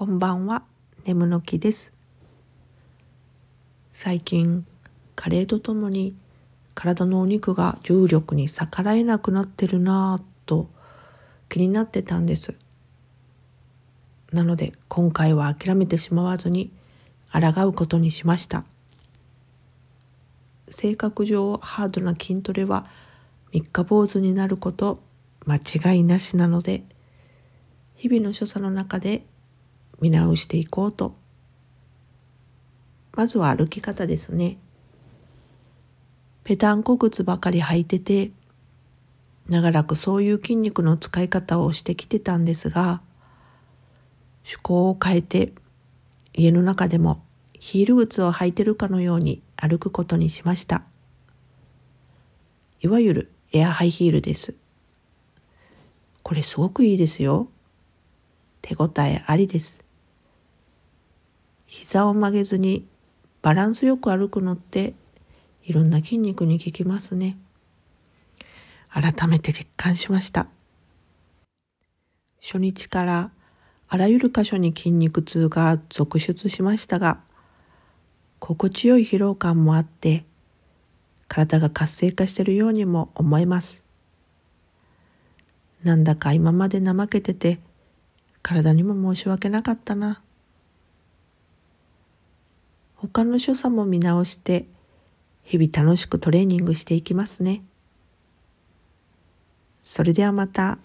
こんばんは、眠の木です。最近、加齢とともに体のお肉が重力に逆らえなくなってるなぁと気になってたんです。なので今回は諦めてしまわずに抗うことにしました。性格上ハードな筋トレは三日坊主になること間違いなしなので日々の所作の中で見直していこうと。まずは歩き方ですね。ペタンコ靴ばかり履いてて長らくそういう筋肉の使い方をしてきてたんですが趣向を変えて家の中でもヒール靴を履いてるかのように歩くことにしました。いわゆるエアハイヒールです。これすごくいいですよ。手応えありです。膝を曲げずにバランスよく歩くのっていろんな筋肉に効きますね。改めて実感しました。初日からあらゆる箇所に筋肉痛が続出しましたが、心地よい疲労感もあって、体が活性化しているようにも思えます。なんだか今まで怠けてて、体にも申し訳なかったな。他の所作も見直して日々楽しくトレーニングしていきますね。それではまた。